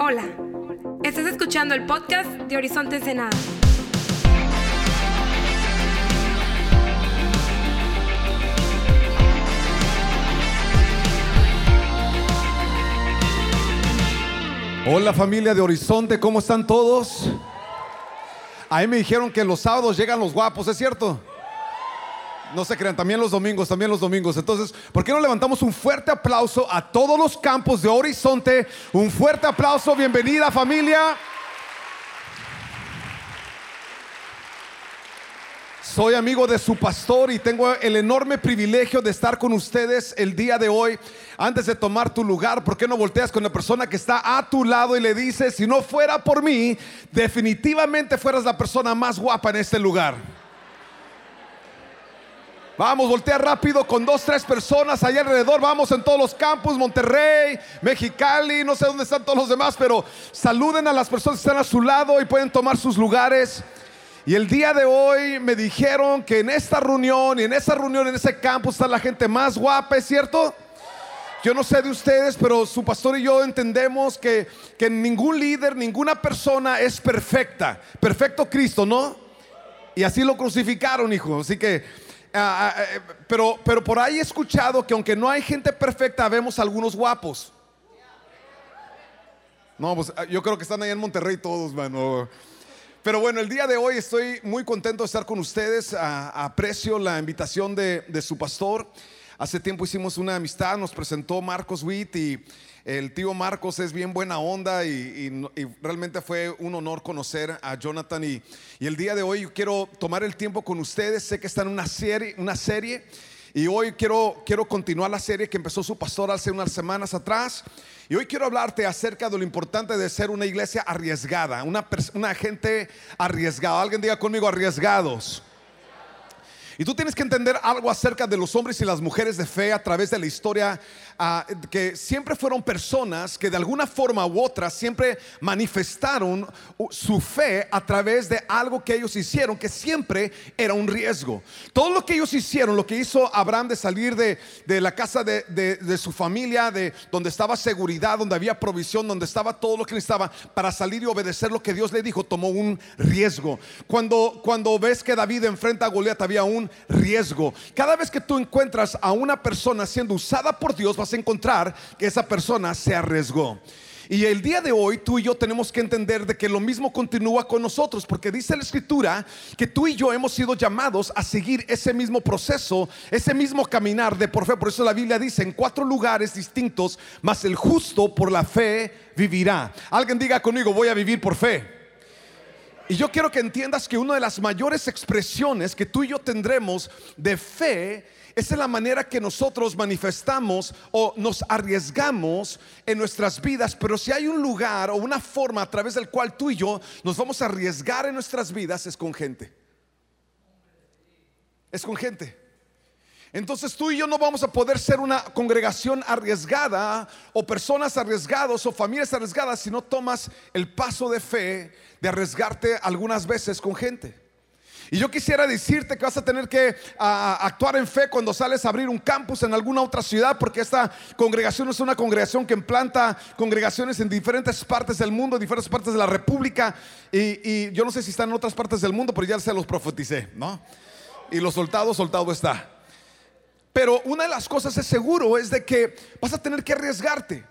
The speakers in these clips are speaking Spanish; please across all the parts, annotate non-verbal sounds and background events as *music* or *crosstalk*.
Hola, estás escuchando el podcast de Horizonte Ensenada. Hola familia de Horizonte, ¿cómo están todos? A mí me dijeron que los sábados llegan los guapos, ¿es cierto? No se crean, también los domingos, también los domingos. Entonces, ¿por qué no levantamos un fuerte aplauso a todos los campos de Horizonte? Un fuerte aplauso, bienvenida familia. Soy amigo de su pastor y tengo el enorme privilegio de estar con ustedes el día de hoy. Antes de tomar tu lugar, ¿por qué no volteas con la persona que está a tu lado y le dices, si no fuera por mí, definitivamente fueras la persona más guapa en este lugar? Vamos, voltea rápido con dos, tres personas allá alrededor. Vamos en todos los campus, Monterrey, Mexicali, no sé dónde están todos los demás, pero saluden a las personas que están a su lado y pueden tomar sus lugares. Y el día de hoy me dijeron que en esta reunión y en esa reunión, en ese campus está la gente más guapa, ¿es cierto? Yo no sé de ustedes, pero su pastor y yo entendemos que, que ningún líder, ninguna persona es perfecta. Perfecto Cristo, ¿no? Y así lo crucificaron, hijo. Así que, ah, ah, eh, pero, pero por ahí he escuchado que aunque no hay gente perfecta, vemos algunos guapos. No, pues ah, yo creo que están ahí en Monterrey todos, mano. Pero bueno, el día de hoy estoy muy contento de estar con ustedes. Aprecio la invitación de, de su pastor. Hace tiempo hicimos una amistad, nos presentó Marcos Witt y el tío Marcos es bien buena onda y, realmente fue un honor conocer a Jonathan. Y, el día de hoy quiero tomar el tiempo con ustedes. Sé que están en una serie, una serie y hoy quiero, quiero continuar la serie que empezó su pastor hace unas semanas atrás. Y hoy quiero hablarte acerca de lo importante de ser una iglesia arriesgada, una, una gente arriesgada. Alguien diga conmigo arriesgados. Y tú tienes que entender algo acerca de los hombres y las mujeres de fe a través de la historia, ah, que siempre fueron personas que de alguna forma u otra siempre manifestaron su fe a través de algo que ellos hicieron, que siempre era un riesgo. Todo lo que ellos hicieron, lo que hizo Abraham de salir de, de la casa de, de- de su familia, de donde estaba seguridad, donde había provisión, donde estaba todo lo que necesitaba para salir y obedecer lo que Dios le dijo, tomó un riesgo. Cuando, cuando ves que David enfrenta a Goliat había un riesgo. Cada vez que tú encuentras a una persona siendo usada por Dios, vas a encontrar que esa persona se arriesgó. Y el día de hoy tú y yo tenemos que entender de que lo mismo continúa con nosotros, porque dice la escritura que tú y yo hemos sido llamados a seguir ese mismo proceso, ese mismo caminar de por fe. Por eso la Biblia dice en cuatro lugares distintos, mas el justo por la fe vivirá. Alguien diga conmigo, voy a vivir por fe. Y yo quiero que entiendas que una de las mayores expresiones que tú y yo tendremos de fe es en la manera que nosotros manifestamos o nos arriesgamos en nuestras vidas. Pero si hay un lugar o una forma a través del cual tú y yo nos vamos a arriesgar en nuestras vidas es con gente. Es con gente. Entonces tú y yo no vamos a poder ser una congregación arriesgada o personas arriesgados o familias arriesgadas si no tomas el paso de fe de arriesgarte algunas veces con gente. Y yo quisiera decirte que vas a tener que ah, actuar en fe cuando sales a abrir un campus en alguna otra ciudad, porque esta congregación es una congregación que implanta congregaciones en diferentes partes del mundo, en diferentes partes de la República. Y, yo no sé si están en otras partes del mundo, pero ya se los profeticé, ¿no? Y lo soltado, soltado está. Pero una de las cosas es seguro es de que vas a tener que arriesgarte.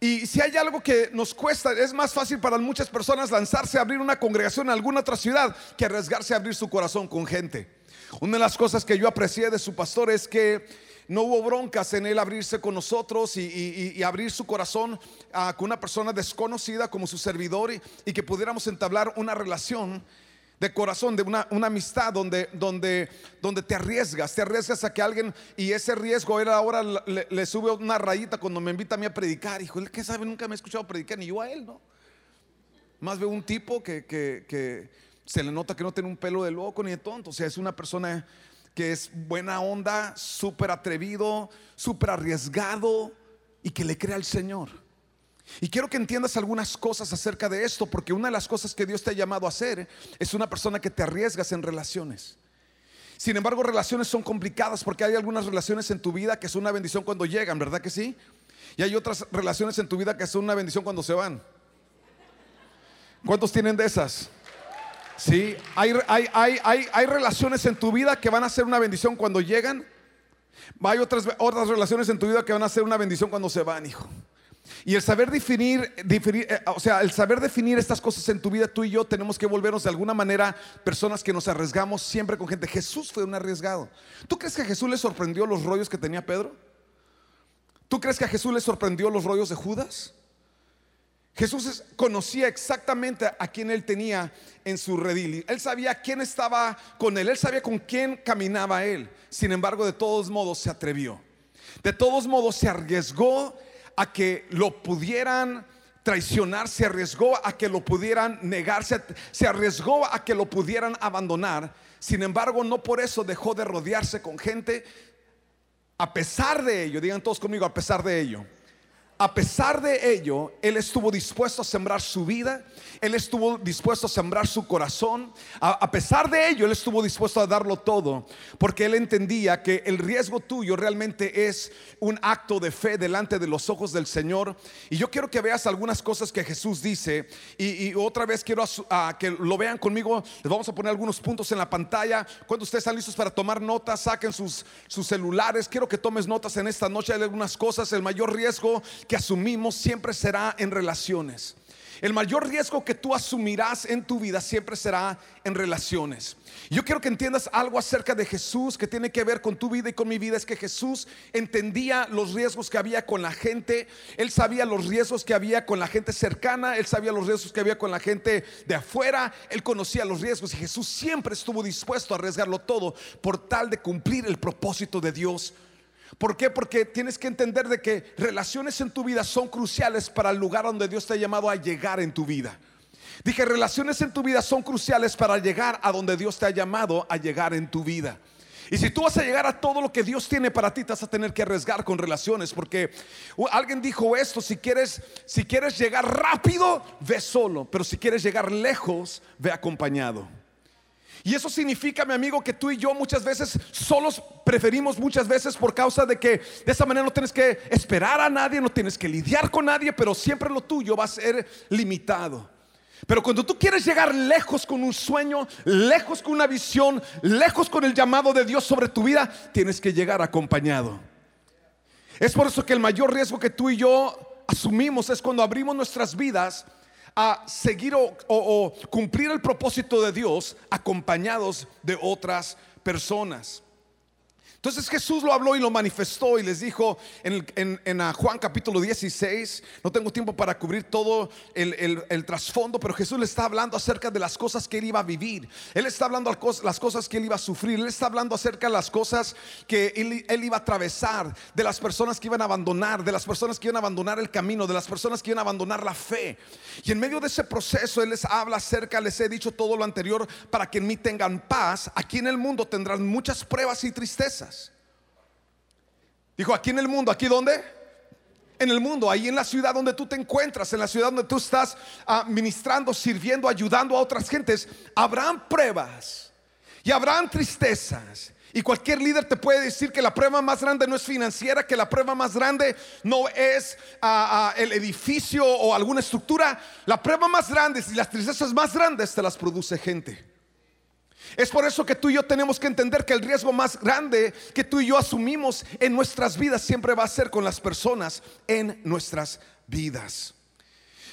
Y si hay algo que nos cuesta, es más fácil para muchas personas lanzarse a abrir una congregación en alguna otra ciudad que arriesgarse a abrir su corazón con gente. Una de las cosas que yo aprecié de su pastor es que no hubo broncas en él abrirse con nosotros y, abrir su corazón ah, con una persona desconocida como su servidor y que pudiéramos entablar una relación de corazón, de una, una amistad donde, donde, donde te arriesgas, te arriesgas a que alguien, y ese riesgo era ahora le, sube una rayita cuando me invita a mí a predicar. Hijo, él que sabe, nunca me he escuchado predicar, ni yo a él, ¿no? Más veo un tipo que, que, que se le nota que no tiene un pelo de loco ni de tonto, o sea, es una persona que es buena onda, súper atrevido, súper arriesgado y que le cree al Señor. Y quiero que entiendas algunas cosas acerca de esto, porque una de las cosas que Dios te ha llamado a hacer es una persona que te arriesgas en relaciones. Sin embargo, relaciones son complicadas porque hay algunas relaciones en tu vida que son una bendición cuando llegan, ¿verdad que sí? Y hay otras relaciones en tu vida que son una bendición cuando se van. ¿Cuántos tienen de esas? Sí, hay, hay, hay, hay, relaciones en tu vida que van a ser una bendición cuando llegan. Hay otras, otras relaciones en tu vida que van a ser una bendición cuando se van, hijo. Y el saber definir, eh, o sea, el saber definir estas cosas en tu vida, tú y yo tenemos que volvernos de alguna manera personas que nos arriesgamos siempre con gente. Jesús fue un arriesgado. ¿Tú crees que a Jesús le sorprendió los rollos que tenía Pedro? ¿Tú crees que a Jesús le sorprendió los rollos de Judas? Jesús conocía exactamente a quién él tenía en su redil. Él sabía quién estaba con él, él sabía con quién caminaba él. Sin embargo, de todos modos se atrevió. De todos modos se arriesgó a que lo pudieran traicionar, se arriesgó a que lo pudieran negar, se, arriesgó a que lo pudieran abandonar. Sin embargo, no por eso dejó de rodearse con gente. A pesar de ello, digan todos conmigo, a pesar de ello a pesar de ello, Él estuvo dispuesto a sembrar su vida, Él estuvo dispuesto a sembrar su corazón, a, pesar de ello, Él estuvo dispuesto a darlo todo, porque Él entendía que el riesgo tuyo realmente es un acto de fe delante de los ojos del Señor. Y yo quiero que veas algunas cosas que Jesús dice, y, otra vez quiero que lo vean conmigo, les vamos a poner algunos puntos en la pantalla. Cuando ustedes están listos para tomar notas, saquen sus, sus celulares, quiero que tomes notas en esta noche, hay algunas cosas, el mayor riesgo que asumimos siempre será en relaciones. El mayor riesgo que tú asumirás en tu vida siempre será en relaciones. Yo quiero que entiendas algo acerca de Jesús que tiene que ver con tu vida y con mi vida. Es que Jesús entendía los riesgos que había con la gente. Él sabía los riesgos que había con la gente cercana. Él sabía los riesgos que había con la gente de afuera. Él conocía los riesgos y Jesús siempre estuvo dispuesto a arriesgarlo todo por tal de cumplir el propósito de Dios ¿Por qué? Porque tienes que entender de que relaciones en tu vida son cruciales para el lugar donde Dios te ha llamado a llegar en tu vida. Dije, relaciones en tu vida son cruciales para llegar a donde Dios te ha llamado a llegar en tu vida. Y si tú vas a llegar a todo lo que Dios tiene para ti, te vas a tener que arriesgar con relaciones, porque alguien dijo esto, si quieres si quieres llegar rápido, ve solo, pero si quieres llegar lejos, ve acompañado. Y eso significa, mi amigo, que tú y yo muchas veces solos preferimos muchas veces por causa de que de esa manera no tienes que esperar a nadie, no tienes que lidiar con nadie, pero siempre lo tuyo va a ser limitado. Pero cuando tú quieres llegar lejos con un sueño, lejos con una visión, lejos con el llamado de Dios sobre tu vida, tienes que llegar acompañado. Es por eso que el mayor riesgo que tú y yo asumimos es cuando abrimos nuestras vidas a seguir o, cumplir el propósito de Dios acompañados de otras personas. Entonces Jesús lo habló y lo manifestó y les dijo en, Juan capítulo 16, no tengo tiempo para cubrir todo el, trasfondo, pero Jesús le está hablando acerca de las cosas que él iba a vivir, él está hablando las cosas que él iba a sufrir, él está hablando acerca de las cosas que él iba a atravesar, de las personas que iban a abandonar, de las personas que iban a abandonar el camino, de las personas que iban a abandonar la fe. Y en medio de ese proceso él les habla acerca, les he dicho todo lo anterior, para que en mí tengan paz, aquí en el mundo tendrán muchas pruebas y tristezas. Dijo, aquí en el mundo, ¿aquí dónde? En el mundo, ahí en la ciudad donde tú te encuentras, en la ciudad donde tú estás administrando, sirviendo, ayudando a otras gentes, habrán pruebas y habrán tristezas. Y cualquier líder te puede decir que la prueba más grande no es financiera, que la prueba más grande no es el edificio o alguna estructura. La prueba más grande y las tristezas más grandes te las produce gente. Es por eso que tú y yo tenemos que entender que el riesgo más grande que tú y yo asumimos en nuestras vidas siempre va a ser con las personas en nuestras vidas.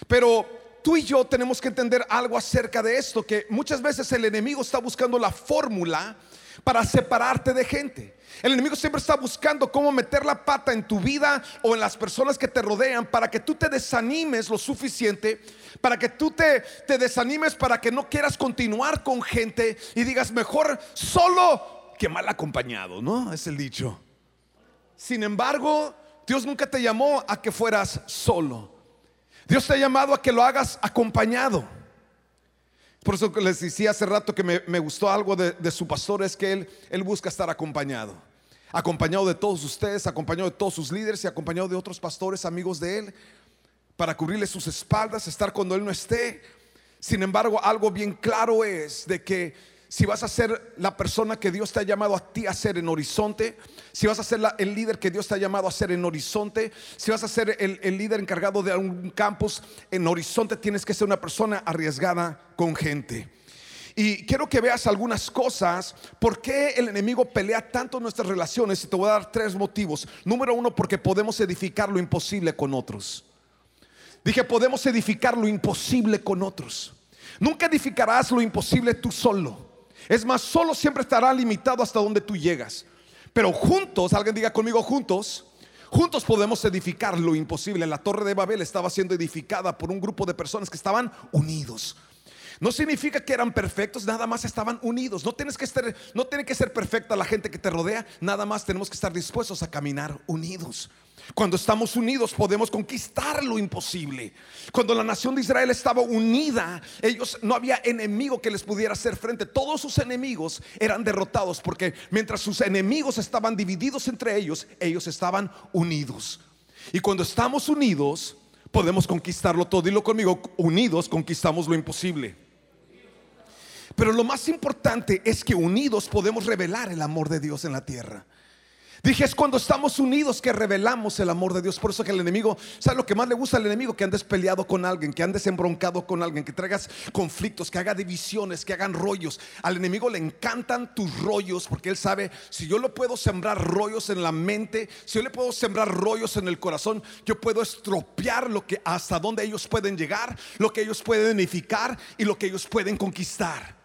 Pero tú y yo tenemos que entender algo acerca de esto, que muchas veces el enemigo está buscando la fórmula para separarte de gente. El enemigo siempre está buscando cómo meter la pata en tu vida o en las personas que te rodean para que tú te desanimes lo suficiente, para que tú te, te desanimes, para que no quieras continuar con gente y digas mejor solo que mal acompañado, ¿no? Es el dicho. Sin embargo, Dios nunca te llamó a que fueras solo. Dios te ha llamado a que lo hagas acompañado. Por eso les decía hace rato que me, gustó algo de, su pastor, es que él, él busca estar acompañado. Acompañado de todos ustedes, acompañado de todos sus líderes y acompañado de otros pastores, amigos de él, para cubrirle sus espaldas, estar cuando él no esté. Sin embargo, algo bien claro es de que si vas a ser la persona que Dios te ha llamado a ti a ser en horizonte, si vas a ser el líder que Dios te ha llamado a ser en horizonte, si vas a ser el, el líder encargado de un campus en horizonte, tienes que ser una persona arriesgada con gente. Y quiero que veas algunas cosas, por qué el enemigo pelea tanto nuestras relaciones y te voy a dar tres motivos. Número uno, porque podemos edificar lo imposible con otros. Dije, podemos edificar lo imposible con otros. Nunca edificarás lo imposible tú solo. Es más, solo siempre estará limitado hasta donde tú llegas. Pero juntos, alguien diga conmigo juntos, juntos podemos edificar lo imposible. La torre de Babel estaba siendo edificada por un grupo de personas que estaban unidos. No significa que eran perfectos, nada más estaban unidos. No tienes que estar, no tiene que ser perfecta la gente que te rodea, nada más tenemos que estar dispuestos a caminar unidos. Cuando estamos unidos podemos conquistar lo imposible. Cuando la nación de Israel estaba unida, ellos no había enemigo que les pudiera hacer frente. Todos sus enemigos eran derrotados porque mientras sus enemigos estaban divididos entre ellos, ellos estaban unidos. Y cuando estamos unidos, podemos conquistarlo todo. Dilo conmigo, unidos conquistamos lo imposible. Pero lo más importante es que unidos podemos revelar el amor de Dios en la tierra. Dije, es cuando estamos unidos que revelamos el amor de Dios. Por eso que el enemigo, ¿sabes lo que más le gusta al enemigo? Que andes peleado con alguien, que andes embroncado con alguien, que traigas conflictos, que haga divisiones, que hagan rollos. Al enemigo le encantan tus rollos porque él sabe, si yo le puedo sembrar rollos en la mente, si yo le puedo sembrar rollos en el corazón, yo puedo estropear lo que hasta donde ellos pueden llegar, lo que ellos pueden edificar y lo que ellos pueden conquistar.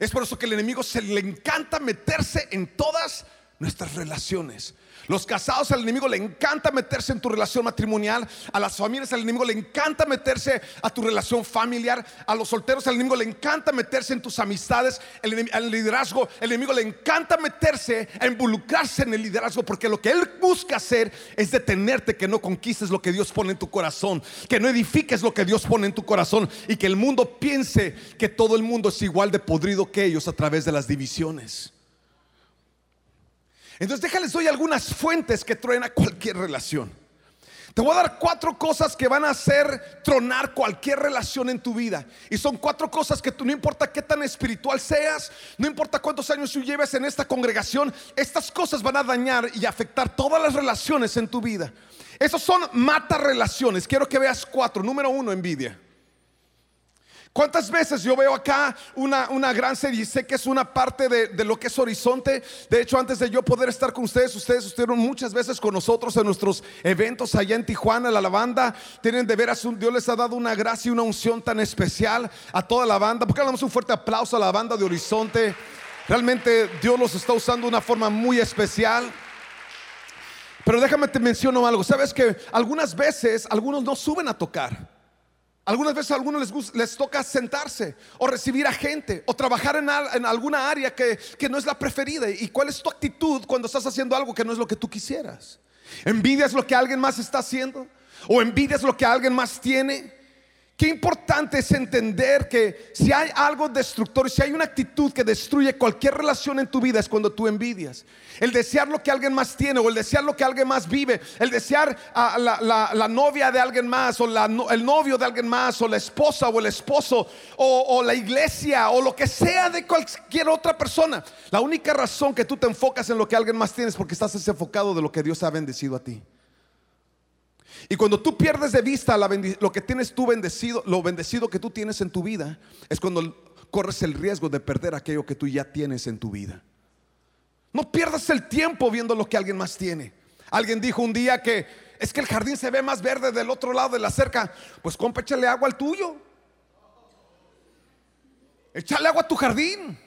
Es por eso que el enemigo se le encanta meterse en todas nuestras relaciones. Los casados al enemigo le encanta meterse en tu relación matrimonial, a las familias al enemigo le encanta meterse a tu relación familiar, a los solteros al enemigo le encanta meterse en tus amistades, el al liderazgo, el enemigo le encanta meterse a involucrarse en el liderazgo porque lo que él busca hacer es detenerte que no conquistes lo que Dios pone en tu corazón, que no edifiques lo que Dios pone en tu corazón y que el mundo piense que todo el mundo es igual de podrido que ellos a través de las divisiones. Entonces déjales doy algunas fuentes que truena cualquier relación. Te voy a dar cuatro cosas que van a hacer tronar cualquier relación en tu vida. Y son cuatro cosas que tú, no importa qué tan espiritual seas, no importa cuántos años tú lleves en esta congregación, estas cosas van a dañar y afectar todas las relaciones en tu vida. Esos son mata relaciones. Quiero que veas cuatro. Número uno, envidia. ¿Cuántas veces yo veo acá una, una gran serie sé que es una parte de, de lo que es Horizonte? De hecho, antes de yo poder estar con ustedes, ustedes estuvieron muchas veces con nosotros en nuestros eventos allá en Tijuana, la banda. Tienen de veras, un, Dios les ha dado una gracia y una unción tan especial a toda la banda. ¿Por qué le damos un fuerte aplauso a la banda de Horizonte? Realmente Dios los está usando de una forma muy especial. Pero déjame te menciono algo. Sabes que algunas veces algunos no suben a tocar. Algunas veces a algunos les, toca sentarse o recibir a gente o trabajar en, al- en alguna área que no es la preferida. ¿Y cuál es tu actitud cuando estás haciendo algo que no es lo que tú quisieras? ¿Envidias lo que alguien más está haciendo? ¿O envidias lo que alguien más tiene? Qué importante es entender que si hay algo destructor, si hay una actitud que destruye cualquier relación en tu vida es cuando tú envidias. El desear lo que alguien más tiene o el desear lo que alguien más vive, el desear la, novia de alguien más o la el novio de alguien más o la esposa o el esposo o, o la iglesia o lo que sea de cualquier otra persona. La única razón que tú te enfocas en lo que alguien más tiene es porque estás desenfocado de lo que Dios ha bendecido a ti. Y cuando tú pierdes de vista lo que tienes tú bendecido, lo bendecido que tú tienes en tu vida, es cuando corres el riesgo de perder aquello que tú ya tienes en tu vida. No pierdas el tiempo viendo lo que alguien más tiene. Alguien dijo un día que es que el jardín se ve más verde del otro lado de la cerca. Pues compa, échale agua al tuyo. Échale agua a tu jardín.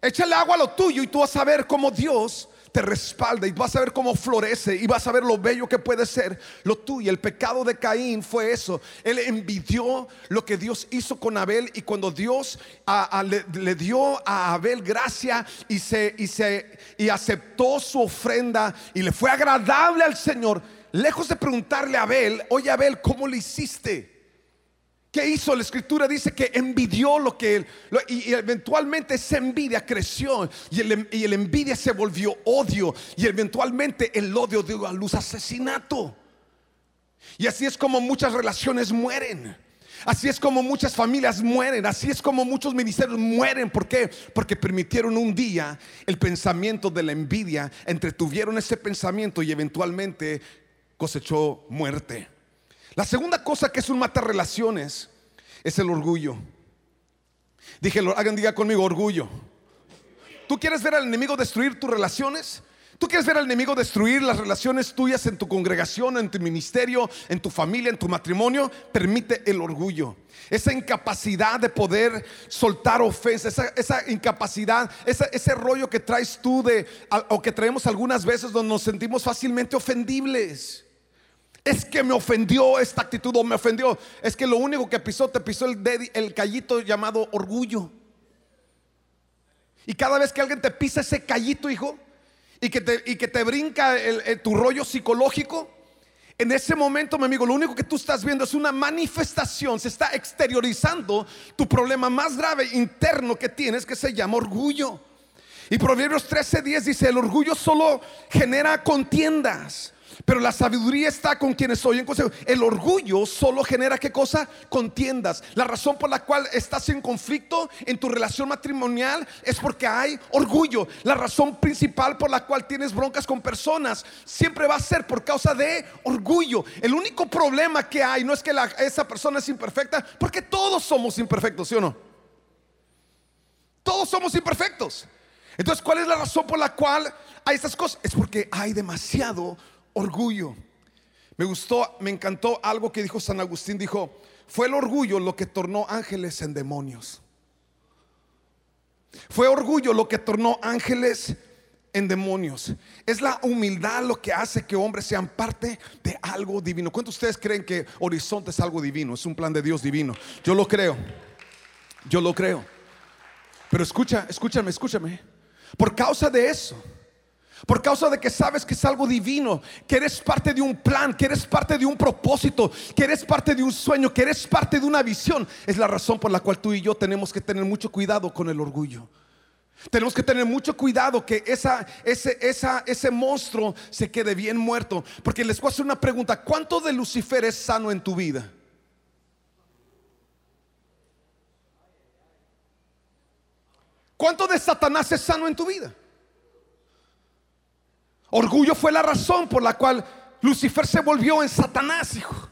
Échale agua a lo tuyo y tú vas a ver cómo Dios te respalda y vas a ver cómo florece y vas a ver lo bello que puede ser lo tuyo. El pecado de Caín fue eso. Él envidió lo que Dios hizo con Abel y cuando Dios le dio a Abel gracia y se, y se y aceptó su ofrenda y le fue agradable al Señor, lejos de preguntarle a Abel, oye Abel, ¿cómo le hiciste? ¿Qué hizo? La escritura dice que envidió lo que él, y, eventualmente esa envidia creció y el, y el envidia se volvió odio y eventualmente el odio dio a luz asesinato. Y así es como muchas relaciones mueren. Así es como muchas familias mueren, así es como muchos ministerios mueren. ¿Por qué? Porque permitieron un día el pensamiento de la envidia, entretuvieron ese pensamiento y eventualmente cosechó muerte. La segunda cosa que es un mata relaciones es el orgullo. Dije, hagan diga conmigo, orgullo. ¿Tú quieres ver al enemigo destruir tus relaciones? ¿Tú quieres ver al enemigo destruir las relaciones tuyas en tu congregación, en tu ministerio, en tu familia, en tu matrimonio? Permite el orgullo. Esa incapacidad de poder soltar ofensas, esa, incapacidad, ese rollo que traes tú de, o que traemos algunas veces donde nos sentimos fácilmente ofendibles. Es que me ofendió esta actitud o me ofendió. Es que lo único que pisó, te pisó el, el callito llamado orgullo. Y cada vez que alguien te pisa ese callito, hijo, y que te, y que te brinca tu rollo psicológico, en ese momento, mi amigo, lo único que tú estás viendo es una manifestación, se está exteriorizando tu problema más grave interno que tienes, que se llama orgullo. Y Proverbios 13:10 dice, el orgullo solo genera contiendas. Pero la sabiduría está con quienes oyen consejo. El orgullo solo genera qué cosa? Contiendas. La razón por la cual estás en conflicto en tu relación matrimonial es porque hay orgullo. La razón principal por la cual tienes broncas con personas siempre va a ser por causa de orgullo. El único problema que hay no es que esa persona es imperfecta, porque todos somos imperfectos, ¿sí o no? Todos somos imperfectos. Entonces, ¿cuál es la razón por la cual hay estas cosas? Es porque hay demasiado orgullo. Me gustó, me encantó algo que dijo San Agustín. Dijo, fue el orgullo lo que tornó ángeles en demonios. Fue orgullo lo que tornó ángeles en demonios. Es la humildad lo que hace que hombres sean parte de algo divino. ¿Cuántos de ustedes creen que Horizonte es algo divino? Es un plan de Dios divino. Yo lo creo. Yo lo creo. Pero escucha, escúchame, escúchame. Por causa de eso, por causa de que sabes que es algo divino, que eres parte de un plan, que eres parte de un propósito, que eres parte de un sueño, que eres parte de una visión. Es la razón por la cual tú y yo tenemos que tener mucho cuidado con el orgullo. Tenemos que tener mucho cuidado que ese, ese monstruo se quede bien muerto. Porque les voy a hacer una pregunta. ¿Cuánto de Lucifer es sano en tu vida? ¿Cuánto de Satanás es sano en tu vida? Orgullo fue la razón por la cual Lucifer se volvió en Satanás, hijo.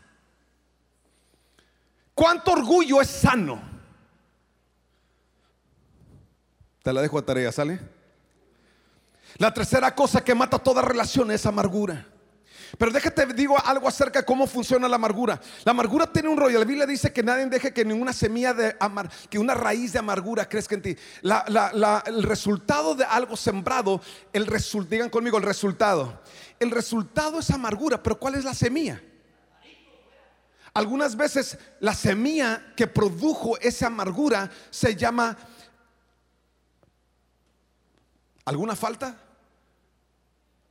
¿Cuánto orgullo es sano? Te la dejo a tarea, ¿sale? La tercera cosa que mata toda relación es amargura. Pero déjate, digo algo acerca de cómo funciona la amargura. La amargura tiene un rollo. La Biblia dice que nadie deje que ninguna semilla de amar, que una raíz de amargura crezca en ti. el resultado de algo sembrado, el resultado, digan conmigo el resultado. El resultado es amargura, pero ¿cuál es la semilla? Algunas veces la semilla que produjo esa amargura se llama ¿Alguna falta?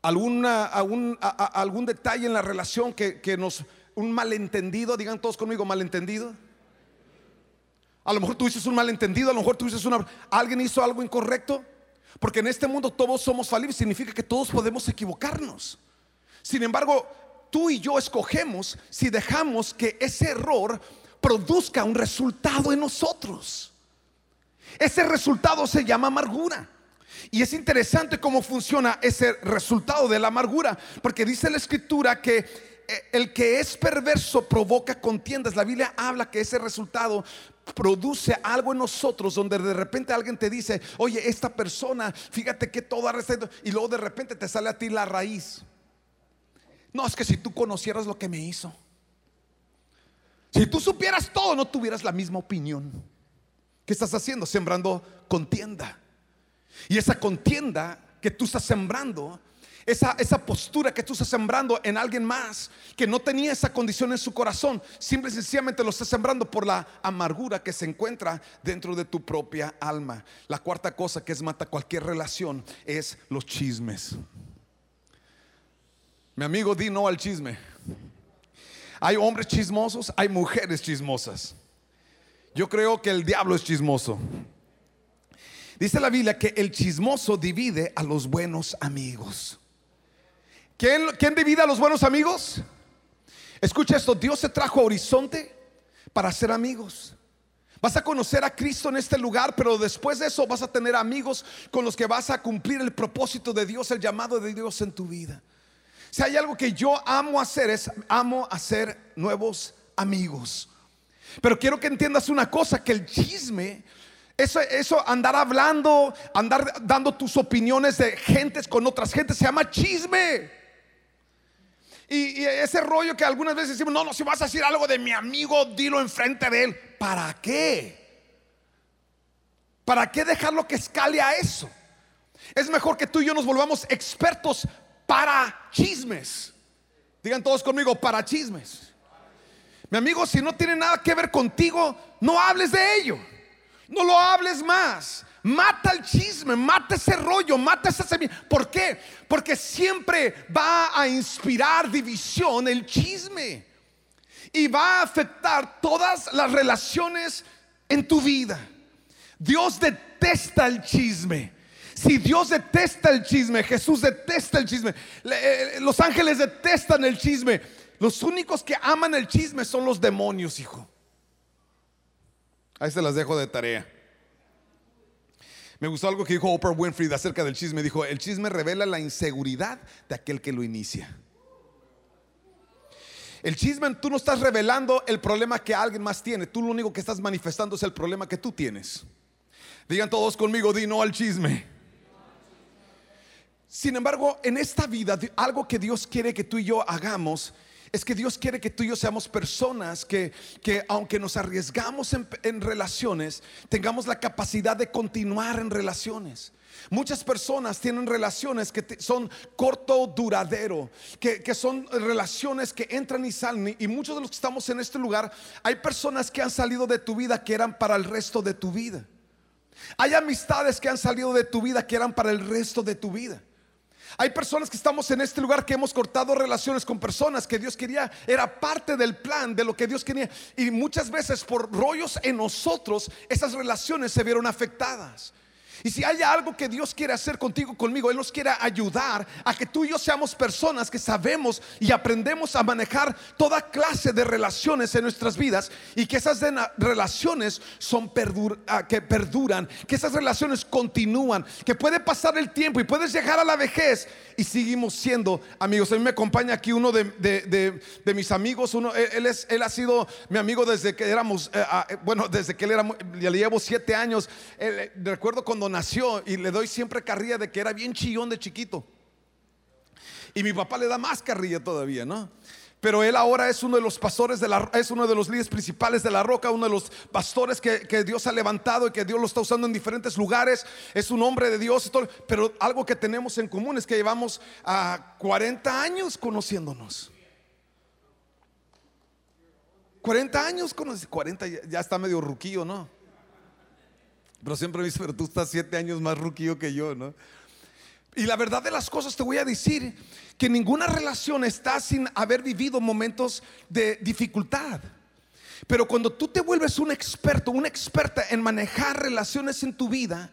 Alguna, algún, algún detalle en la relación que, nos, un malentendido, digan todos conmigo, malentendido. A lo mejor tú dices un malentendido, a lo mejor tú dices una, alguien hizo algo incorrecto, porque en este mundo todos somos falibles, significa que todos podemos equivocarnos. Sin embargo, tú y yo escogemos si dejamos que ese error produzca un resultado en nosotros. Ese resultado se llama amargura. Y es interesante cómo funciona ese resultado de la amargura, porque dice la escritura que eh, el que es perverso provoca contiendas. La Biblia habla que ese resultado produce algo en nosotros donde de repente alguien te dice, oye, esta persona, fíjate que todo respeto, y luego de repente te sale a ti la raíz. No, es que si tú conocieras lo que me hizo, si tú supieras todo, no tuvieras la misma opinión. ¿Qué estás haciendo? Sembrando contienda. Y esa contienda que tú estás sembrando, esa, esa, postura que tú estás sembrando en alguien más que no tenía esa condición en su corazón, simple y sencillamente lo estás sembrando por la amargura que se encuentra dentro de tu propia alma. La cuarta cosa que es mata cualquier relación es los chismes. Mi amigo, di no al chisme. Hay hombres chismosos, hay mujeres chismosas. Yo creo que el diablo es chismoso. Dice la Biblia que el chismoso divide a los buenos amigos. ¿Quién, divide a los buenos amigos? Escucha esto, Dios se trajo a Horizonte para ser amigos. Vas a conocer a Cristo en este lugar, pero después de eso vas a tener amigos con los que vas a cumplir el propósito de Dios, el llamado de Dios en tu vida. Si hay algo que yo amo hacer es amo hacer nuevos amigos. Pero quiero que entiendas una cosa, que el chisme, eso, eso andar hablando, andar dando tus opiniones de gentes con otras gentes, se llama chisme. Y, y, ese rollo que algunas veces decimos, no, no, si vas a decir algo de mi amigo, dilo enfrente de él. ¿Para qué? ¿Para qué dejarlo que escale a eso? Es mejor que tú y yo nos volvamos expertos para chismes. Digan todos conmigo, para chismes. Mi amigo, si no tiene nada que ver contigo, no hables de ello. No lo hables más. Mata el chisme, mata ese rollo, mata esa semilla. ¿Por qué? Porque siempre va a inspirar división el chisme. Y va a afectar todas las relaciones en tu vida. Dios detesta el chisme. Si Dios detesta el chisme, Jesús detesta el chisme, los ángeles detestan el chisme. Los únicos que aman el chisme son los demonios, hijo. Ahí se las dejo de tarea. Me gustó algo que dijo Oprah Winfrey acerca del chisme. Dijo, el chisme revela la inseguridad de aquel que lo inicia. El chisme, tú no estás revelando el problema que alguien más tiene. Tú lo único que estás manifestando es el problema que tú tienes. Digan todos conmigo, di no al chisme. Sin embargo, en esta vida, algo que Dios quiere que tú y yo hagamos es que Dios quiere que tú y yo seamos personas que, que aunque nos arriesgamos en, relaciones, tengamos la capacidad de continuar en relaciones. Muchas personas tienen relaciones que son corto duradero, que, que, son relaciones que entran y salen. Y muchos de los que estamos en este lugar, hay personas que han salido de tu vida que eran para el resto de tu vida. Hay amistades que han salido de tu vida que eran para el resto de tu vida. Hay personas que estamos en este lugar que hemos cortado relaciones con personas que Dios quería, era parte del plan de lo que Dios quería. Y muchas veces por rollos en nosotros, esas relaciones se vieron afectadas. Y si hay algo que Dios quiere hacer contigo, conmigo, Él nos quiere ayudar a que tú y yo seamos personas que sabemos y aprendemos a manejar toda clase de relaciones en nuestras vidas y que esas relaciones son ah, que perduran, que esas relaciones continúan, que puede pasar el tiempo y puedes llegar a la vejez y seguimos siendo amigos. A mí me acompaña aquí uno de, mis amigos, uno, él, es, él ha sido mi amigo desde que éramos, eh, ah, eh, bueno, desde que él era, ya le llevo siete años. Eh, recuerdo cuando nació y le doy siempre carrilla de que era bien chillón de chiquito. Y mi papá le da más carrilla todavía, ¿no? Pero él ahora es uno de los pastores de la es uno de los líderes principales de la roca, uno de los pastores que, Dios ha levantado y que Dios lo está usando en diferentes lugares. Es un hombre de Dios, pero algo que tenemos en común es que llevamos a 40 años conociéndonos. 40 años conociendo, 40 ya está medio ruquillo, ¿no? Pero siempre me dice, pero tú estás siete años más ruquillo que yo, ¿no? Y la verdad de las cosas te voy a decir que ninguna relación está sin haber vivido momentos de dificultad. Pero cuando tú te vuelves un experto, una experta en manejar relaciones en tu vida,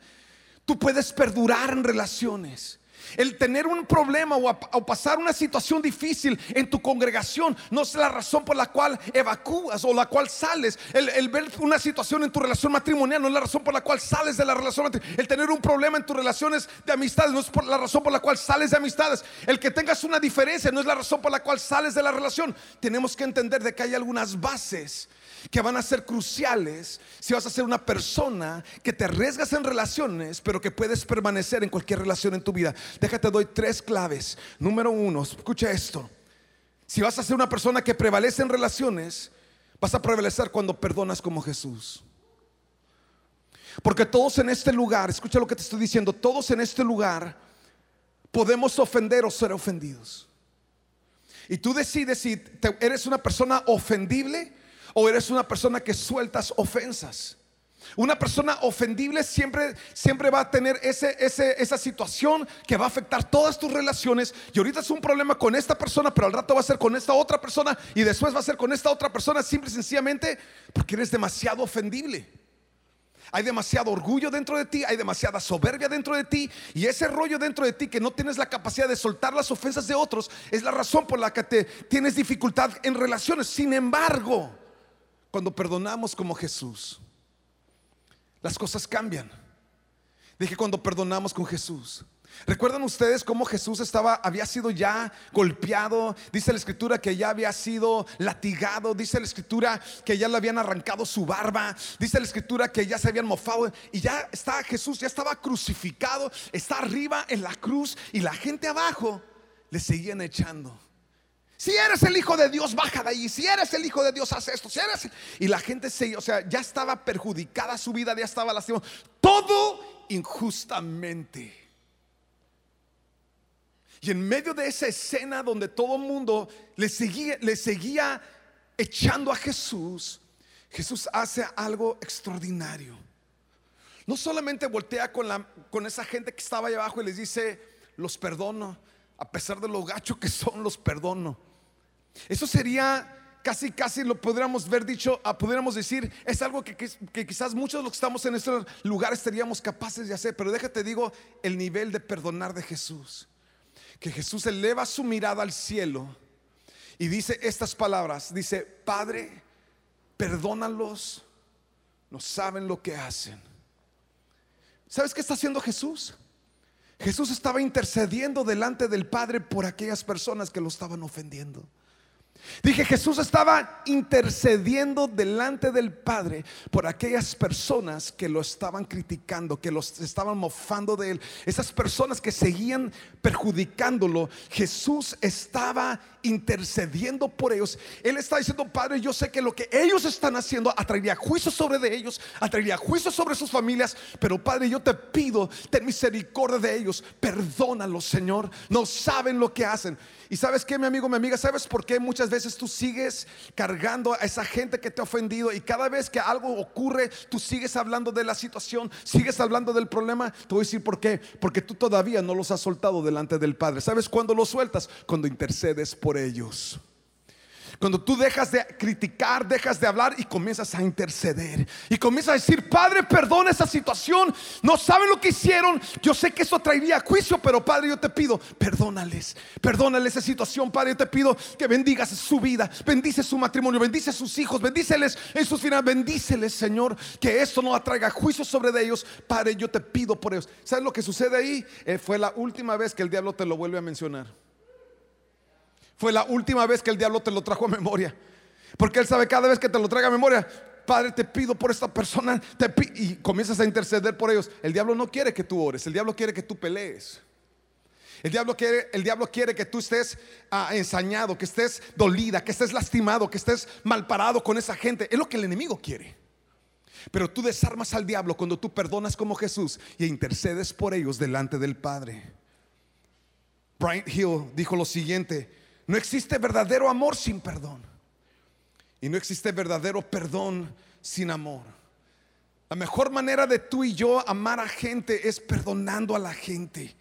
tú puedes perdurar en relaciones. El tener un problema o, pasar una situación difícil en tu congregación no es la razón por la cual evacúas o la cual sales. El, ver una situación en tu relación matrimonial no es la razón por la cual sales de la relación. El tener un problema en tus relaciones de amistades no es la razón por la cual sales de amistades. El que tengas una diferencia no es la razón por la cual sales de la relación. Tenemos que entender de que hay algunas bases que van a ser cruciales si vas a ser una persona que te arriesgas en relaciones, pero que puedes permanecer en cualquier relación en tu vida. Déjate, doy tres claves. Número uno, escucha esto. Si vas a ser una persona que prevalece en relaciones, vas a prevalecer cuando perdonas como Jesús. Porque todos en este lugar, escucha lo que te estoy diciendo, todos en este lugar podemos ofender o ser ofendidos. Y tú decides si eres una persona ofendible o eres una persona que sueltas ofensas. Una persona ofendible siempre, siempre va a tener ese, esa situación que va a afectar todas tus relaciones. Y ahorita es un problema con esta persona, pero al rato va a ser con esta otra persona y después va a ser con esta otra persona, simple y sencillamente porque eres demasiado ofendible. Hay demasiado orgullo dentro de ti, hay demasiada soberbia dentro de ti y ese rollo dentro de ti que no tienes la capacidad de soltar las ofensas de otros es la razón por la que te tienes dificultad en relaciones. Sin embargo, cuando perdonamos como Jesús, las cosas cambian. Dije cuando perdonamos con Jesús. ¿Recuerdan ustedes cómo Jesús estaba, había sido ya golpeado? Dice la escritura que ya había sido latigado. Dice la escritura que ya le habían arrancado su barba. Dice la escritura que ya se habían mofado. Y ya está Jesús, ya estaba crucificado. Está arriba en la cruz y la gente abajo le seguían echando. Si eres el hijo de Dios, baja de ahí. Si eres el hijo de Dios, haz esto. Si eres y la gente se, o sea, ya estaba perjudicada su vida, ya estaba lastimada. Todo injustamente. Y en medio de esa escena donde todo el mundo le seguía, le seguía echando a Jesús, Jesús hace algo extraordinario. No solamente voltea con, la, con esa gente que estaba ahí abajo y les dice, los perdono, a pesar de lo gacho que son, los perdono. Eso sería casi, casi lo podríamos ver dicho, ah, podríamos decir, es algo que, que, quizás muchos de los que estamos en este lugar estaríamos capaces de hacer, pero déjate digo el nivel de perdonar de Jesús que Jesús eleva su mirada al cielo y dice estas palabras, dice, Padre, perdónalos, no saben lo que hacen. ¿Sabes qué está haciendo Jesús? Jesús estaba intercediendo delante del Padre por aquellas personas que lo estaban ofendiendo. Dije, Jesús estaba intercediendo delante del Padre por aquellas personas que lo estaban criticando, que los estaban mofando de él, esas personas que seguían perjudicándolo. Jesús estaba intercediendo por ellos. Él está diciendo, Padre, yo sé que lo que ellos están haciendo atraería juicio sobre de ellos, atraería juicio sobre sus familias, pero Padre, yo te pido, ten misericordia de ellos, perdónalos, Señor. No saben lo que hacen. Y sabes que, mi amigo, mi amiga, ¿sabes por qué muchas veces tú sigues cargando a esa gente que te ha ofendido y cada vez que algo ocurre, tú sigues hablando de la situación, sigues hablando del problema? Te voy a decir por qué. Porque tú todavía no los has soltado delante del Padre. ¿Sabes cuándo los sueltas? Cuando intercedes por ellos. Cuando tú dejas de criticar, dejas de hablar y comienzas a interceder. Y comienzas a decir, Padre, perdona esa situación. No saben lo que hicieron. Yo sé que eso traería juicio, pero Padre, yo te pido, perdónales. Perdónales esa situación, Padre. Yo te pido que bendigas su vida. Bendice su matrimonio. Bendice sus hijos. Bendíceles en sus finales. Bendíceles, Señor. Que esto no atraiga juicio sobre ellos. Padre, yo te pido por ellos. ¿Sabes lo que sucede ahí? Eh, fue la última vez que el diablo te lo vuelve a mencionar. Fue la última vez que el diablo te lo trajo a memoria. Porque él sabe cada vez que te lo traiga a memoria, Padre, te pido por esta persona, y comienzas a interceder por ellos. El diablo no quiere que tú ores, el diablo quiere que tú pelees. El diablo quiere, el diablo quiere que tú estés ah, ensañado, que estés dolida, que estés lastimado, que estés mal parado con esa gente. Es lo que el enemigo quiere. Pero tú desarmas al diablo cuando tú perdonas como Jesús y intercedes por ellos delante del Padre. Brian Hill dijo lo siguiente, no existe verdadero amor sin perdón. Y no existe verdadero perdón sin amor. La mejor manera de tú y yo amar a gente es perdonando a la gente.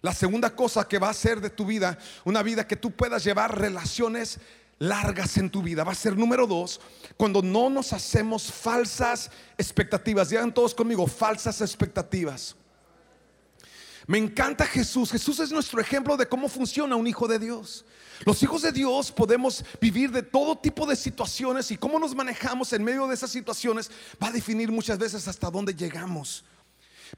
La segunda cosa que va a ser de tu vida, una vida que tú puedas llevar relaciones largas en tu vida, va a ser número dos, cuando no nos hacemos falsas expectativas. Digan todos conmigo, falsas expectativas. Me encanta Jesús. Jesús es nuestro ejemplo de cómo funciona un hijo de Dios. Los hijos de Dios podemos vivir de todo tipo de situaciones y cómo nos manejamos en medio de esas situaciones va a definir muchas veces hasta dónde llegamos.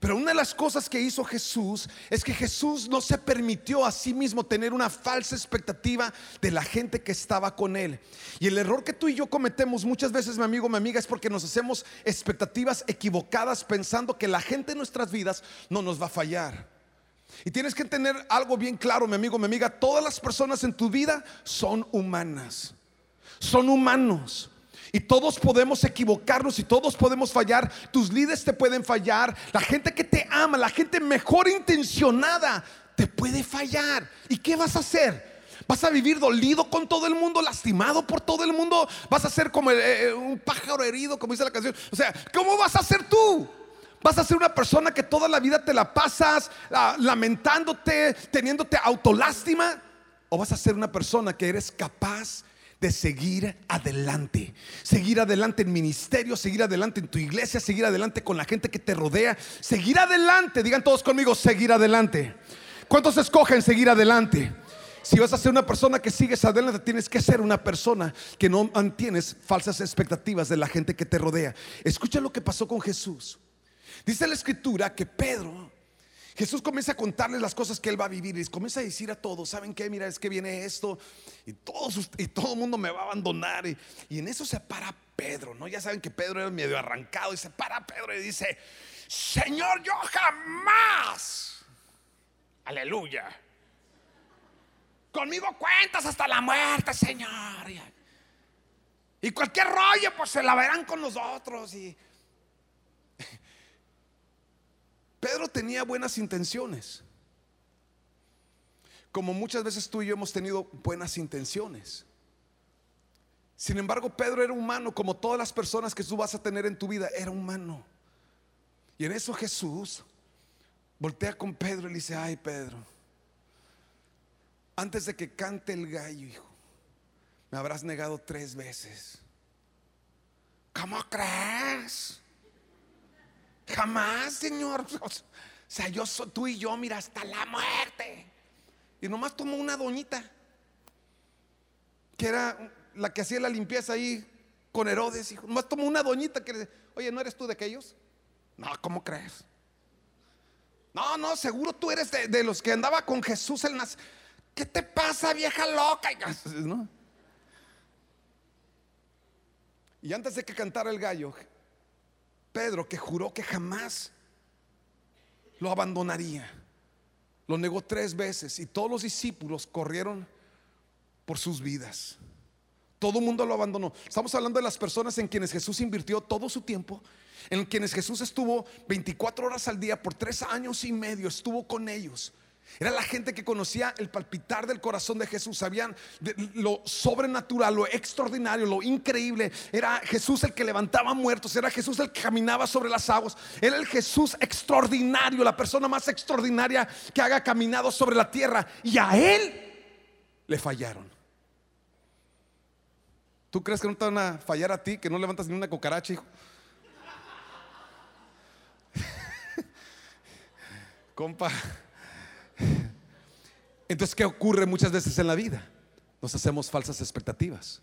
Pero una de las cosas que hizo Jesús es que Jesús no se permitió a sí mismo tener una falsa expectativa de la gente que estaba con él. Y el error que tú y yo cometemos muchas veces, mi amigo, mi amiga, es porque nos hacemos expectativas equivocadas pensando que la gente en nuestras vidas no nos va a fallar. Y tienes que tener algo bien claro, mi amigo, mi amiga. Todas las personas en tu vida son humanas. Son humanos. Y todos podemos equivocarnos y todos podemos fallar. Tus líderes te pueden fallar. La gente que te ama, la gente mejor intencionada, te puede fallar. ¿Y qué vas a hacer? ¿Vas a vivir dolido con todo el mundo, lastimado por todo el mundo? ¿Vas a ser como eh, eh, un pájaro herido, como dice la canción? O sea, ¿cómo vas a ser tú? Vas a ser una persona que toda la vida te la pasas lamentándote, teniéndote autolástima. O vas a ser una persona que eres capaz de seguir adelante. Seguir adelante en ministerio, seguir adelante en tu iglesia, seguir adelante con la gente que te rodea. Seguir adelante. Digan todos conmigo, seguir adelante. ¿Cuántos escogen seguir adelante? Si vas a ser una persona que sigues adelante, tienes que ser una persona que no mantienes falsas expectativas de la gente que te rodea. Escucha lo que pasó con Jesús. Dice la escritura que Pedro, Jesús comienza a contarles las cosas que él va a vivir y comienza a decir a todos, ¿saben qué? Mira, es que viene esto y, todos, y todo el mundo me va a abandonar. Y, en eso se para Pedro, ¿no? Ya saben que Pedro era medio arrancado y se para Pedro y dice, Señor, yo jamás, aleluya Conmigo cuentas hasta la muerte, Señor. Y cualquier rollo, pues se la verán con nosotros. Y Pedro tenía buenas intenciones. Como muchas veces tú y yo hemos tenido buenas intenciones. Sin embargo, Pedro era humano, como todas las personas que tú vas a tener en tu vida, era humano. Y en eso Jesús voltea con Pedro y le dice, ay Pedro, antes de que cante el gallo, hijo, me habrás negado tres veces. ¿Cómo crees? Jamás, Señor. *laughs* O sea, yo soy tú y yo, mira, hasta la muerte. Y nomás tomó una doñita, que era la que hacía la limpieza ahí con Herodes. Hijo. Nomás tomó una doñita que le dice, oye, ¿no eres tú de aquellos? No, ¿cómo crees? No, no, seguro tú eres de, los que andaba con Jesús el nacimiento. ¿Qué te pasa, vieja loca? *laughs* Y antes de que cantara el gallo, Pedro, que juró que jamás lo abandonaría, lo negó tres veces y todos los discípulos corrieron por sus vidas. Todo el mundo lo abandonó. Estamos hablando de las personas en quienes Jesús invirtió todo su tiempo, en quienes Jesús estuvo 24 horas al día por tres años y medio, estuvo con ellos. Era la gente que conocía el palpitar del corazón de Jesús, sabían lo sobrenatural, lo extraordinario, lo increíble. Era Jesús el que levantaba muertos, era Jesús el que caminaba sobre las aguas, era el Jesús extraordinario, la persona más extraordinaria que haga caminado sobre la tierra. Y a él le fallaron. ¿Tú crees que no te van a fallar a ti, que no levantas ni una cucaracha, hijo? *laughs* Compa. Entonces, ¿qué ocurre muchas veces en la vida? Nos hacemos falsas expectativas.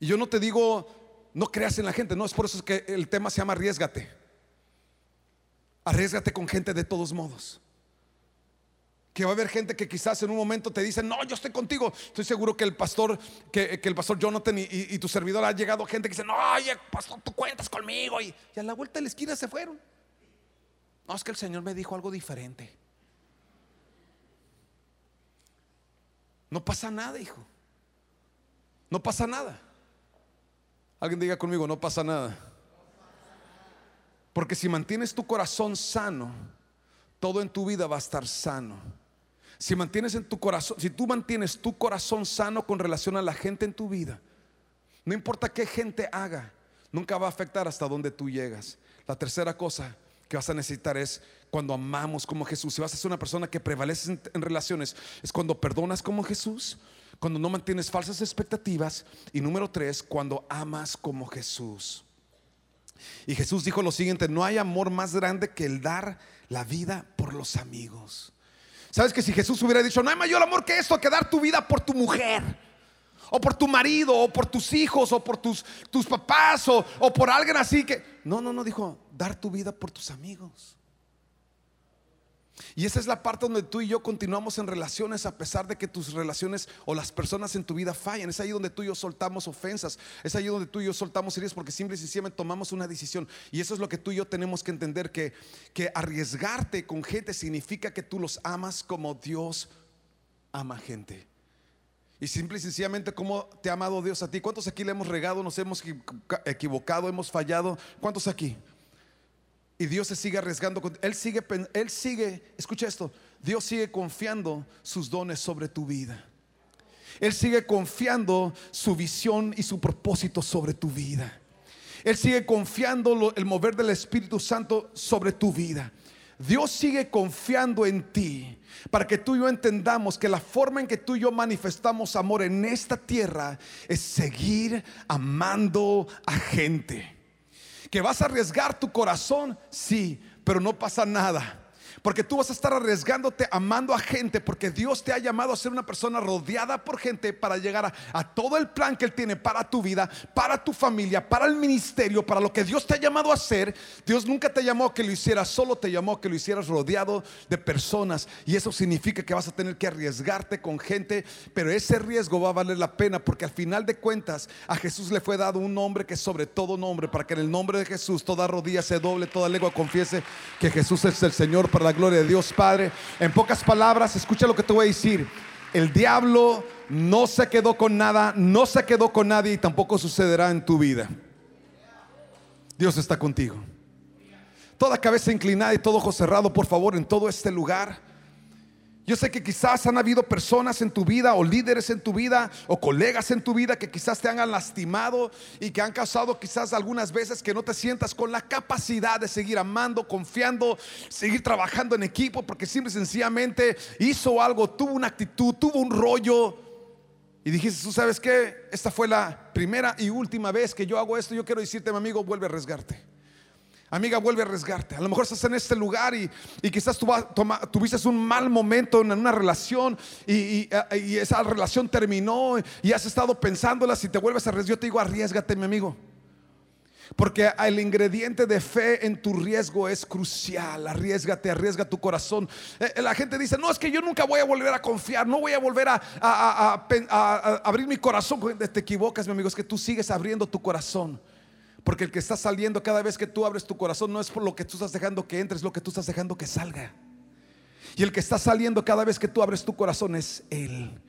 Y yo no te digo, no creas en la gente, no, es por eso que el tema se llama arriesgate. Arriesgate con gente de todos modos. Que va a haber gente que quizás en un momento te dice, no, yo estoy contigo. Estoy seguro que el pastor, que, el pastor Jonathan y, tu servidor ha llegado gente que dice, no, oye, pastor, tú cuentas conmigo. Y, y a la vuelta de la esquina se fueron. No, es que el Señor me dijo algo diferente. No pasa nada, hijo. No pasa nada. Alguien diga conmigo, no pasa nada. Porque si mantienes tu corazón sano, todo en tu vida va a estar sano. Si mantienes en tu corazón, si tú mantienes tu corazón sano con relación a la gente en tu vida, no importa qué gente haga, nunca va a afectar hasta donde tú llegas. La tercera cosa que vas a necesitar es cuando amamos como Jesús. Si vas a ser una persona que prevalece en, relaciones, es cuando perdonas como Jesús, cuando no mantienes falsas expectativas y número tres, cuando amas como Jesús. Y Jesús dijo lo siguiente, no hay amor más grande que el dar la vida por los amigos. ¿Sabes que si Jesús hubiera dicho, no hay mayor amor que esto, que dar tu vida por tu mujer? o por tu marido, o por tus hijos, o por tus, tus papás, o, o, por alguien así que... No, no, no, dijo, dar tu vida por tus amigos. Y esa es la parte donde tú y yo continuamos en relaciones a pesar de que tus relaciones o las personas en tu vida fallan. Es ahí donde tú y yo soltamos ofensas. Es ahí donde tú y yo soltamos heridas porque simple y sencillamente tomamos una decisión. Y eso es lo que tú y yo tenemos que entender, que, que arriesgarte con gente significa que tú los amas como Dios ama gente. Y simple y sencillamente como te ha amado Dios a ti. ¿Cuántos aquí le hemos regado, nos hemos equivocado, hemos fallado? ¿Cuántos aquí? Y Dios se sigue arriesgando. Él sigue, él sigue, escucha esto, Dios sigue confiando sus dones sobre tu vida. Él sigue confiando su visión y su propósito sobre tu vida. Él sigue confiando el mover del Espíritu Santo sobre tu vida. Dios sigue confiando en ti para que tú y yo entendamos que la forma en que tú y yo manifestamos amor en esta tierra es seguir amando a gente. ¿Que vas a arriesgar tu corazón? Sí, pero no pasa nada. Porque tú vas a estar arriesgándote, amando a gente, porque Dios te ha llamado a ser una persona rodeada por gente para llegar a, todo el plan que Él tiene para tu vida, para tu familia, para el ministerio, para lo que Dios te ha llamado a hacer. Dios nunca te llamó a que lo hicieras solo, te llamó a que lo hicieras rodeado de personas. Y eso significa que vas a tener que arriesgarte con gente, pero ese riesgo va a valer la pena, porque al final de cuentas a Jesús le fue dado un nombre que sobre todo nombre, para que en el nombre de Jesús toda rodilla se doble, toda lengua confiese que Jesús es el Señor para la gloria de Dios Padre. En pocas palabras, escucha lo que te voy a decir. El diablo no se quedó con nada, no se quedó con nadie y tampoco sucederá en tu vida. Dios está contigo. Toda cabeza inclinada y todo ojo cerrado, por favor, en todo este lugar. Yo sé que quizás han habido personas en tu vida o líderes en tu vida o colegas en tu vida que quizás te han lastimado y que han causado quizás algunas veces que no te sientas con la capacidad de seguir amando, confiando, seguir trabajando en equipo porque simple y sencillamente hizo algo, tuvo una actitud, tuvo un rollo. Y dijiste, tú sabes que esta fue la primera y última vez que yo hago esto. Yo quiero decirte, mi amigo, vuelve a arriesgarte. Amiga, vuelve a arriesgarte. A lo mejor estás en este lugar y, y quizás tuviste un mal momento en una relación y, esa relación terminó y has estado pensándola. Si te vuelves a arriesgar, yo te digo, arriesgate, mi amigo. Porque el ingrediente de fe en tu riesgo es crucial. Arriesgate, arriesga tu corazón. La gente dice, no, es que yo nunca voy a volver a confiar, no voy a volver a, a abrir mi corazón. Te equivocas, mi amigo, es que tú sigues abriendo tu corazón. Porque el que está saliendo cada vez que tú abres tu corazón no es por lo que tú estás dejando que entre, es lo que tú estás dejando que salga. Y el que está saliendo cada vez que tú abres tu corazón es Él.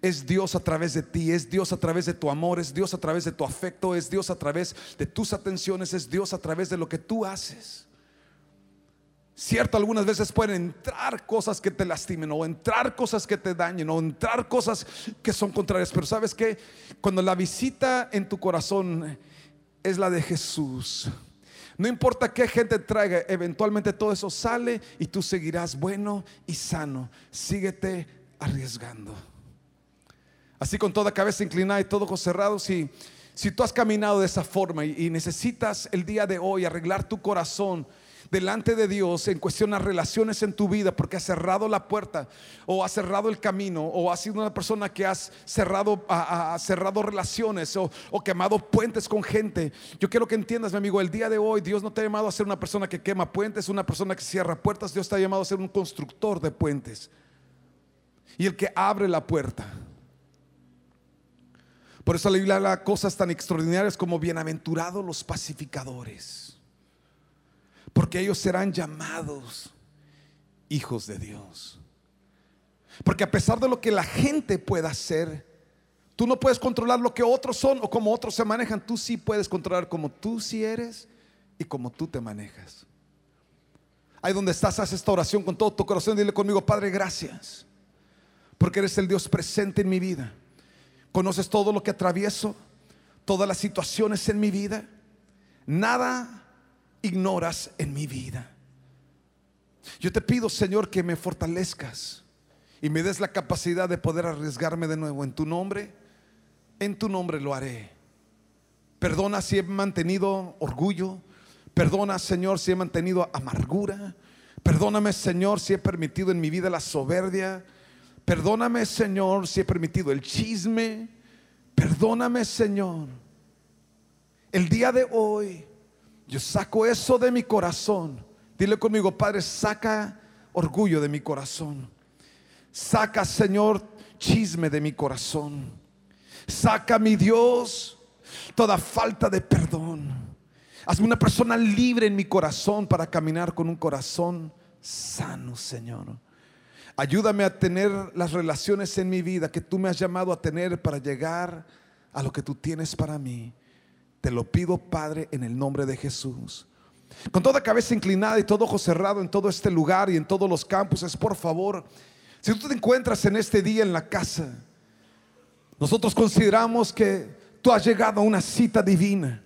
Es Dios a través de ti, es Dios a través de tu amor, es Dios a través de tu afecto, es Dios a través de tus atenciones, es Dios a través de lo que tú haces. Cierto, algunas veces pueden entrar cosas que te lastimen o entrar cosas que te dañen o entrar cosas que son contrarias, pero sabes que cuando la visita en tu corazón es la de Jesús. No importa qué gente traiga, eventualmente todo eso sale y tú seguirás bueno y sano. Síguete arriesgando. Así con toda cabeza inclinada y todo ojos cerrados, si, si tú has caminado de esa forma y, necesitas el día de hoy arreglar tu corazón, delante de Dios en cuestión a relaciones en tu vida porque has cerrado la puerta o has cerrado el camino o has sido una persona que has cerrado, cerrado relaciones o, o, quemado puentes con gente. Yo quiero que entiendas, mi amigo, el día de hoy Dios no te ha llamado a ser una persona que quema puentes, una persona que cierra puertas, Dios te ha llamado a ser un constructor de puentes y el que abre la puerta. Por eso la Biblia habla cosas tan extraordinarias como bienaventurados los pacificadores porque ellos serán llamados hijos de Dios. Porque a pesar de lo que la gente pueda hacer, tú no puedes controlar lo que otros son o como otros se manejan. Tú sí puedes controlar como tú sí eres y como tú te manejas. Ahí donde estás, haz esta oración con todo tu corazón. Dile conmigo, Padre, gracias. Porque eres el Dios presente en mi vida. Conoces todo lo que atravieso, todas las situaciones en mi vida. Nada ignoras en mi vida. Yo te pido, Señor, que me fortalezcas y me des la capacidad de poder arriesgarme de nuevo en tu nombre. En tu nombre lo haré. Perdona si he mantenido orgullo. Perdona, Señor, si he mantenido amargura. Perdóname, Señor, si he permitido en mi vida la soberbia. Perdóname, Señor, si he permitido el chisme. Perdóname, Señor. El día de hoy yo saco eso de mi corazón. Dile conmigo, Padre, saca orgullo de mi corazón. Saca, Señor, chisme de mi corazón. Saca, mi Dios, toda falta de perdón. Hazme una persona libre en mi corazón para caminar con un corazón sano, Señor. Ayúdame a tener las relaciones en mi vida que tú me has llamado a tener para llegar a lo que tú tienes para mí. Te lo pido, Padre, en el nombre de Jesús. Con toda cabeza inclinada y todo ojo cerrado en todo este lugar y en todos los campuses, por favor, si tú te encuentras en este día en la casa, nosotros consideramos que tú has llegado a una cita divina.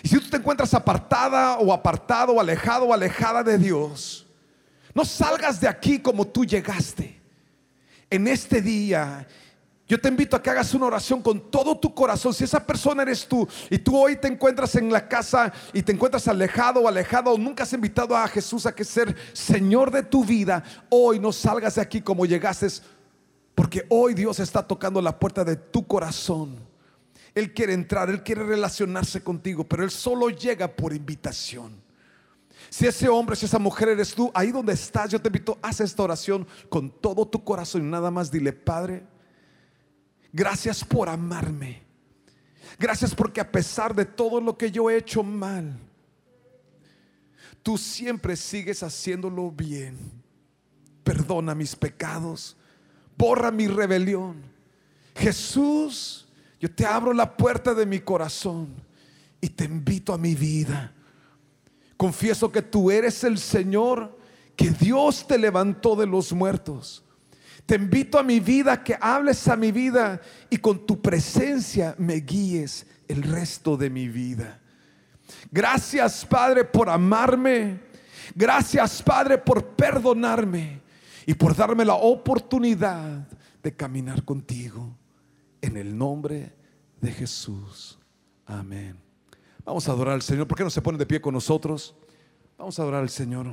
Y si tú te encuentras apartada o apartado alejado o alejada de Dios, no salgas de aquí como tú llegaste. En este día Yo te invito a que hagas una oración con todo tu corazón. Si esa persona eres tú y tú hoy te encuentras en la casa y te encuentras alejado o alejado o nunca has invitado a Jesús a que ser Señor de tu vida, hoy no salgas de aquí como llegaste, porque hoy Dios está tocando la puerta de tu corazón. Él quiere entrar, Él quiere relacionarse contigo, pero Él solo llega por invitación. Si ese hombre, si esa mujer eres tú, ahí donde estás, yo te invito, haz esta oración con todo tu corazón y nada más dile, Padre, Gracias por amarme. Gracias porque a pesar de todo lo que yo he hecho mal, tú siempre sigues haciéndolo bien. Perdona mis pecados, borra mi rebelión. Jesús, yo te abro la puerta de mi corazón y te invito a mi vida. Confieso que tú eres el Señor, que Dios te levantó de los muertos te invito a mi vida, que hables a mi vida y con tu presencia me guíes el resto de mi vida. Gracias Padre por amarme. Gracias Padre por perdonarme y por darme la oportunidad de caminar contigo. En el nombre de Jesús. Amén. Vamos a adorar al Señor. ¿Por qué no se pone de pie con nosotros? Vamos a adorar al Señor.